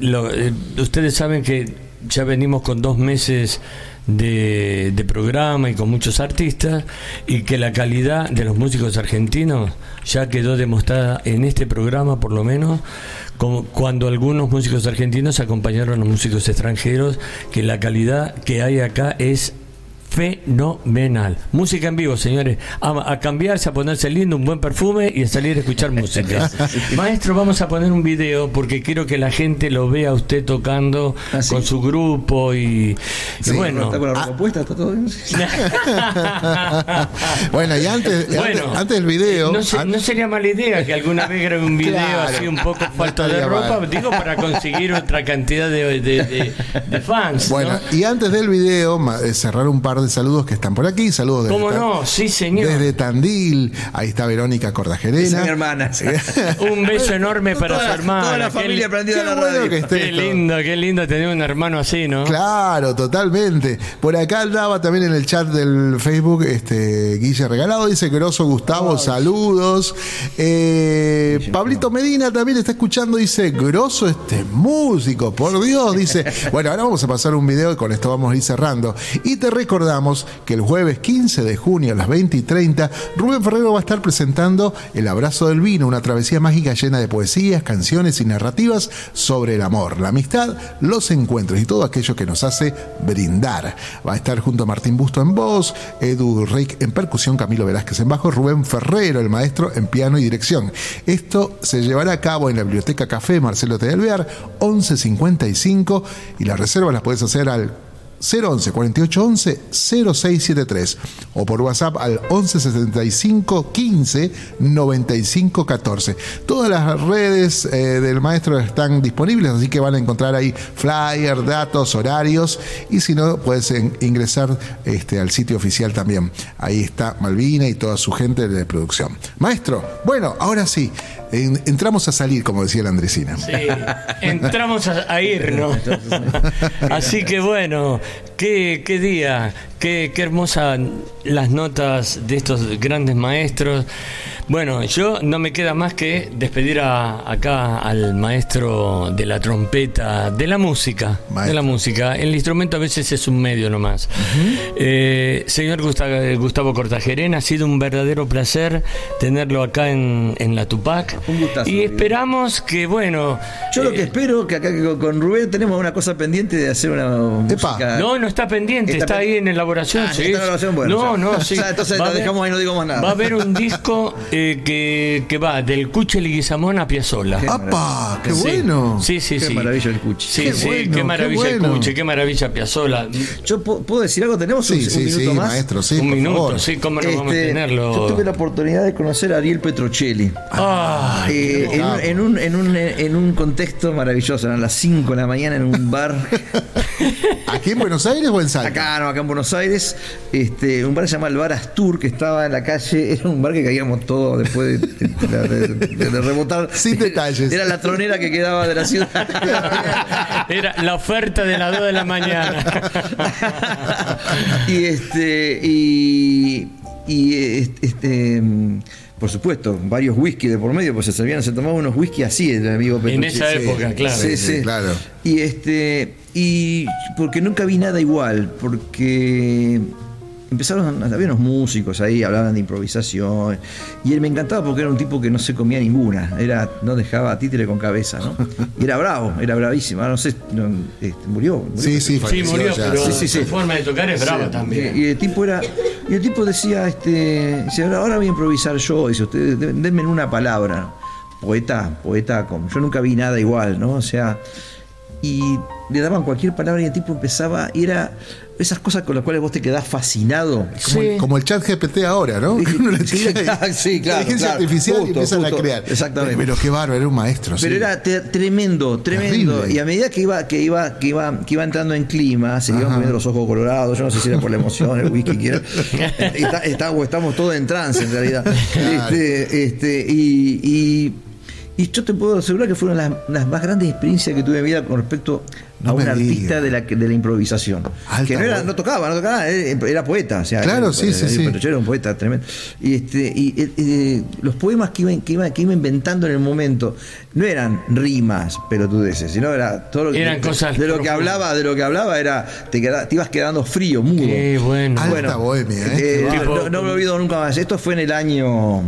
lo- eh, ustedes saben que ya venimos con dos meses de, programa y con muchos artistas y que la calidad de los músicos argentinos ya quedó demostrada en este programa por lo menos como cuando algunos músicos argentinos acompañaron a músicos extranjeros que la calidad que hay acá es fenomenal. Música en vivo, señores. A, a cambiarse, a ponerse lindo, un buen perfume y a salir a escuchar música. Maestro, vamos a poner un video porque quiero que la gente lo vea a usted tocando Ah, sí. con su grupo y, bueno. está con la ropa puesta, está todo bien. Bueno, y antes, Bueno, antes, antes del video. No, se- an- no sería mala idea que alguna vez grabe un video Claro, así un poco no falta de ropa, mal. digo, para conseguir otra cantidad de, de- de- de fans. ¿no? Bueno, y antes del video, eh, cerrar un par de saludos que están por aquí. Saludos desde, ¿Cómo Ta- no? Sí, señor. desde Tandil. Ahí está Verónica Cordajerena. Es mi hermana. Un beso enorme para Toda su la- hermana. Toda la familia li- prendida a la bueno radio. que esté Qué esto. lindo, qué lindo tener un hermano así, ¿no? Claro, totalmente. Por acá andaba también en el chat del Facebook, este Guille Regalado, dice Grosso Gustavo, saludos. Eh, Pablito Medina también está escuchando, dice Grosso este músico, por Dios, dice. Bueno, ahora vamos a pasar un video y con esto vamos a ir cerrando. Y te recordamos que el jueves 15 de junio a las 20 y 30, Rubén Ferrero va a estar presentando El Abrazo del Vino, una travesía mágica llena de poesías, canciones y narrativas sobre el amor, la amistad, los encuentros y todo aquello que nos hace brindar. Va a estar junto a Martín Busto en voz, Edu Reik en percusión, Camilo Velázquez en bajo, Rubén Ferrero, el maestro en piano y dirección. Esto se llevará a cabo en la Biblioteca Café Marcelo T. Alvear, 1155, y las reservas las puedes hacer al 011 48 11 0673 o por WhatsApp al 11 75 15 95 14. Todas las redes eh, del maestro están disponibles, así que van a encontrar ahí flyer, datos, horarios y si no puedes ingresar este, al sitio oficial también. Ahí está Malvina y toda su gente de producción. Maestro, bueno, ahora sí, en- entramos a salir, como decía la Andresina. Sí, entramos a, a ir, ¿no? Así que bueno, qué, qué día, qué, qué hermosas las notas de estos grandes maestros. Bueno, yo no me queda más que despedir a- acá al maestro de la trompeta, de la música, de la música. El instrumento a veces es un medio nomás. Eh, señor Gustavo, Gustavo Cortajerena, ha sido un verdadero placer tenerlo acá en, en la Tupac. Un gustazo, y amigo. esperamos que, bueno, Yo lo eh, que espero que acá con Rubén tenemos una cosa pendiente de hacer una música. No, no está pendiente, está, Está pen- ahí en elaboración. Ah, sí. está en elaboración, bueno, no, ya. no, sí. Ya, entonces Va lo a haber- dejamos ahí, no digo más nada. Va a haber un disco eh, que, que va del Cuche Leguizamón a Piazzolla. Qué ¡Apa! ¡Qué Sí. bueno! Sí, sí, Qué sí. maravilla el Cuche. Sí, Qué sí, bueno, qué qué maravilla el bueno. Cuche, qué maravilla Piazzolla. Yo pu- puedo decir algo, tenemos un, Sí, un sí, minuto sí, más. maestro, sí, un minuto, favor. sí, cómo no vamos a Este, tenerlo. Yo tuve la oportunidad de conocer a Ariel Petrocelli. Ah, Eh, en, un, en, un, en, un, en un contexto maravilloso, eran las 5 de la mañana en un bar, ¿Aquí en Buenos Aires o en Salta? acá, no, acá en Buenos Aires, este, un bar llamado el Bar Astur, que estaba en la calle, era un bar que caíamos todos después de, de- de- de- de rebotar. Sin detalles. Era la tronera que quedaba de la ciudad. Era la oferta de las 2 de la mañana. y este y, y este, este, por supuesto varios whisky de por medio pues se servían se tomaban unos whisky así el amigo En Petrucci. esa época, claro. sí, Sí, sí. claro. y este y porque nunca vi nada igual porque empezaron había unos músicos ahí hablaban de improvisación y él me encantaba porque era un tipo que no se comía ninguna era no dejaba títere con cabeza no y era bravo era bravísimo ahora no sé no, este, murió, murió Sí, sí, Sí, murió, ya. pero Sí, sí, sí. su forma de tocar es brava Sí, también. Y, y el tipo era. Y el tipo decía, este. dice, ahora, voy a improvisar yo. Dice, ustedes den- denme una palabra. Poeta, poeta, como yo nunca vi nada igual, ¿no? O sea. Y le daban cualquier palabra y el tipo empezaba. Y era esas cosas con las cuales vos te quedás fascinado. Como, el, como el chat GPT ahora, ¿no? Que uno le Sí, claro, sí, claro, Inteligencia claro. artificial y Justo, empiezan justo, a crear. exactamente. Pero qué bárbaro, era un maestro. Pero sí. era tremendo, tremendo. Terrible. Y a medida que iba, que iba, que iba, que iba entrando en clima, se iban poniendo los ojos colorados. Yo no sé si era por la emoción, el whisky que era. Está- está- o estamos todos en trance en realidad. Claro. Este, este, y, y, y yo te puedo asegurar que fueron las, las más grandes experiencias que tuve en mi vida con respecto No a un artista de la, de la improvisación. Alta que no, era, tocaba, no tocaba, era poeta. O sea, Claro, eh, sí, sí, sí. pero yo era un poeta tremendo. Y, este, y eh, los poemas que iba, que, iba, que iba inventando en el momento no eran rimas pelotudeces, sino era todo lo que, Eran cosas de lo que hablaba, de lo que hablaba era te, queda- te ibas quedando frío, mudo. Qué bueno. Alta bohemia, ¿eh? Eh, no, no me olvido nunca más. Esto fue en el año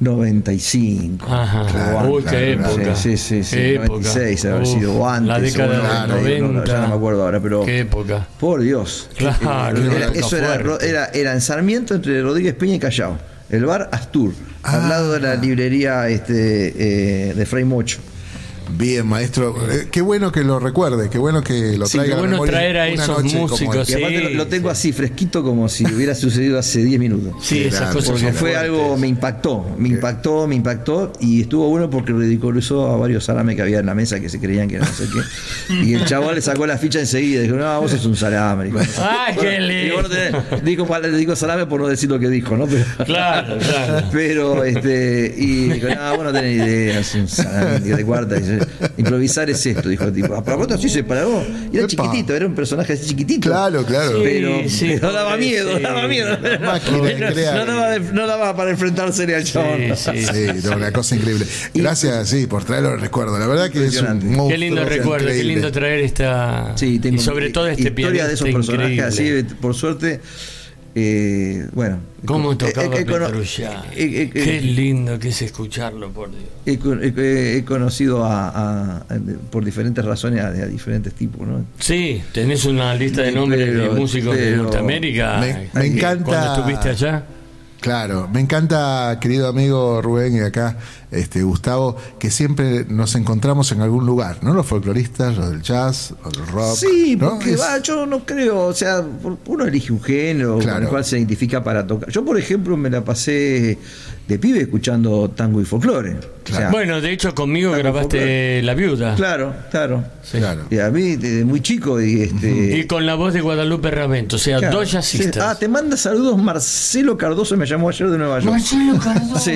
95. Ajá. Claro, Uy, claro, qué época. Sí, sí, sí. Qué 96 época. haber sido antes. La década o de no, 90. ya no me acuerdo ahora, pero. Qué época. Por Dios. Claro, Era- una época eso era, era, era en Sarmiento entre Rodríguez Peña y Callao. El bar Astur, al lado de la librería este, eh, de Fray Mocho. Bien, maestro. Eh, qué bueno que lo recuerde, qué bueno que lo Sí, traiga. qué a la bueno memoria traer a una esos noche como músicos, Y aparte lo, lo tengo así, fresquito, como si hubiera sucedido hace 10 minutos. Sí, Qué esas grande, cosas Porque son fue fuertes. algo, me impactó, me impactó, me impactó y estuvo bueno porque ridiculizó a varios salames que había en la mesa que se creían que no sé qué. Y el chaval le sacó la ficha enseguida y dijo, no, vos sos un salame. Dijo, ¡Ay, qué Y lindo! bueno, tenés- dijo, le dijo salame por no decir lo que dijo, ¿no? Pero, Claro, claro. pero este, y dijo, no, vos no tenés idea, es un salame de cuarta. Dice, improvisar es esto, dijo el tipo. A propósito, sí se paró. Y era Epa. chiquitito, era un personaje así chiquitito. Claro, claro. Sí, Pero, sí, pero daba miedo, sí. daba miedo. máquina no, daba de- no daba para enfrentarse al chabón. Sí, sí. Sí, no, una cosa increíble. Gracias, sí, por traerlo al recuerdo. La verdad que es un monstruo Qué lindo recuerdo, qué lindo traer esta. Sí, tengo y sobre todo este historia de esos personajes increíble. así, por suerte. Eh, bueno. ¿Cómo he- tocaba cono- Petrucciani? he- he- Qué lindo que es escucharlo, por Dios. he con- he- he conocido a, a- a- por diferentes razones a, diferentes tipos, ¿no? Sí, tenés una lista de nombres Pero- de músicos de pero- Norteamérica. Me- me eh, encanta- Cuando estuviste allá. Claro, me encanta, querido amigo Rubén y acá, este Gustavo, que siempre nos encontramos en algún lugar, ¿no? Los folcloristas, los del jazz, los del rock. Sí, ¿no? porque Es- va, yo no creo, o sea, uno elige un género con el cual se identifica para tocar. Yo, por ejemplo, me la pasé de pibe escuchando tango y folclore. O sea, Bueno, de hecho conmigo grabaste. La Viuda. claro, claro. Claro. Y a mí, desde muy chico, y este. Y con la voz de Guadalupe Ravento, o sea, Claro, dos jazzistas. sí. Ah, te manda saludos Marcelo Cardoso, me llamó ayer de Nueva York. Marcelo Cardoso. Sí.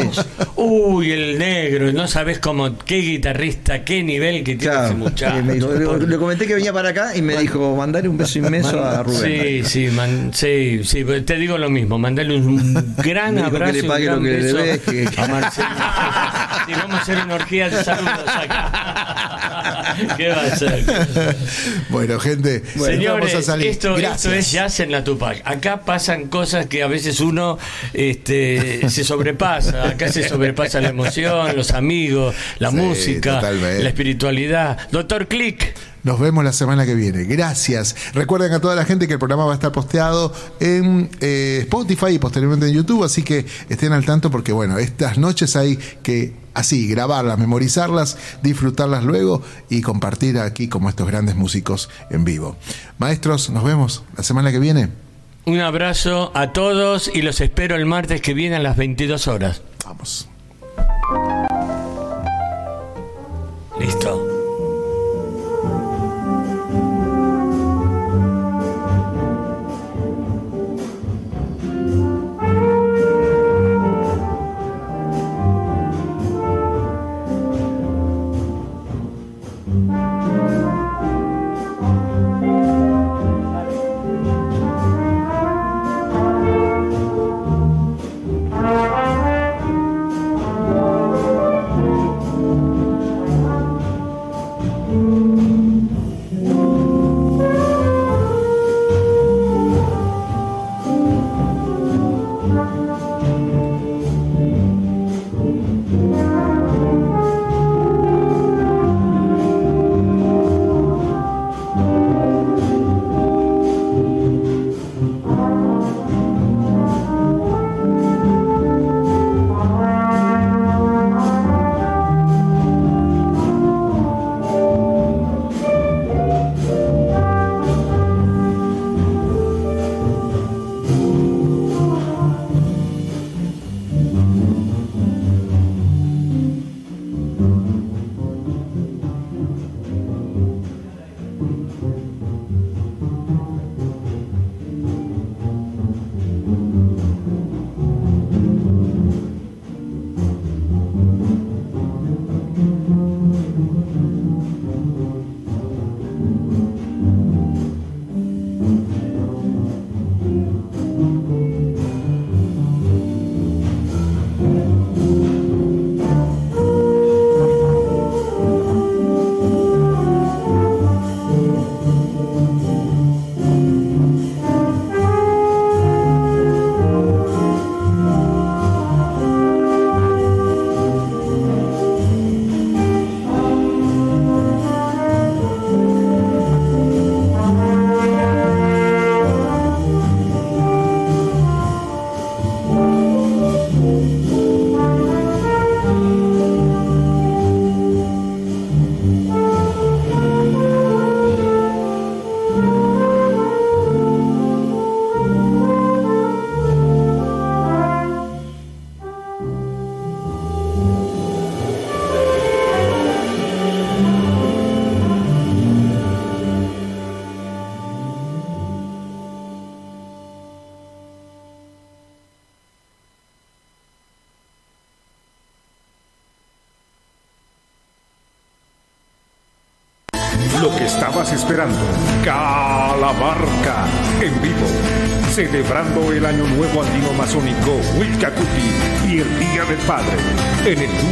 Uy, el negro, no sabes cómo, qué guitarrista, qué nivel que tiene ese Claro. muchacho. Me dijo- le, le comenté que venía para acá y me dijo, mandale un beso inmenso a Rubén. Sí, sí, man- sí, sí, te digo lo mismo, mandale un gran dijo que abrazo le y un pague lo gran que le beso debes, que- a Marcelo. Sí, vamos a hacer una orgía de saludos acá. ¿Qué va a hacer? Bueno, gente, Señores, vamos a salir. esto, esto es jazz en la Tupac. Acá pasan cosas que a veces uno este, se sobrepasa. Acá se sobrepasa la emoción, los amigos, la Sí, música, totalmente. la espiritualidad. Doctor Click. Nos vemos la semana que viene. Gracias. Recuerden a toda la gente que el programa va a estar posteado en eh, Spotify y posteriormente en YouTube, así que estén al tanto porque, bueno, estas noches hay que así grabarlas, memorizarlas, disfrutarlas luego y compartir aquí como estos grandes músicos en vivo. Maestros, nos vemos la semana que viene. Un abrazo a todos y los espero el martes que viene a las 22 horas. Vamos. Listo.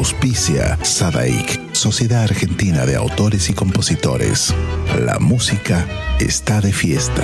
Auspicia Sadaik, Sociedad Argentina de Autores y Compositores. La música está de fiesta.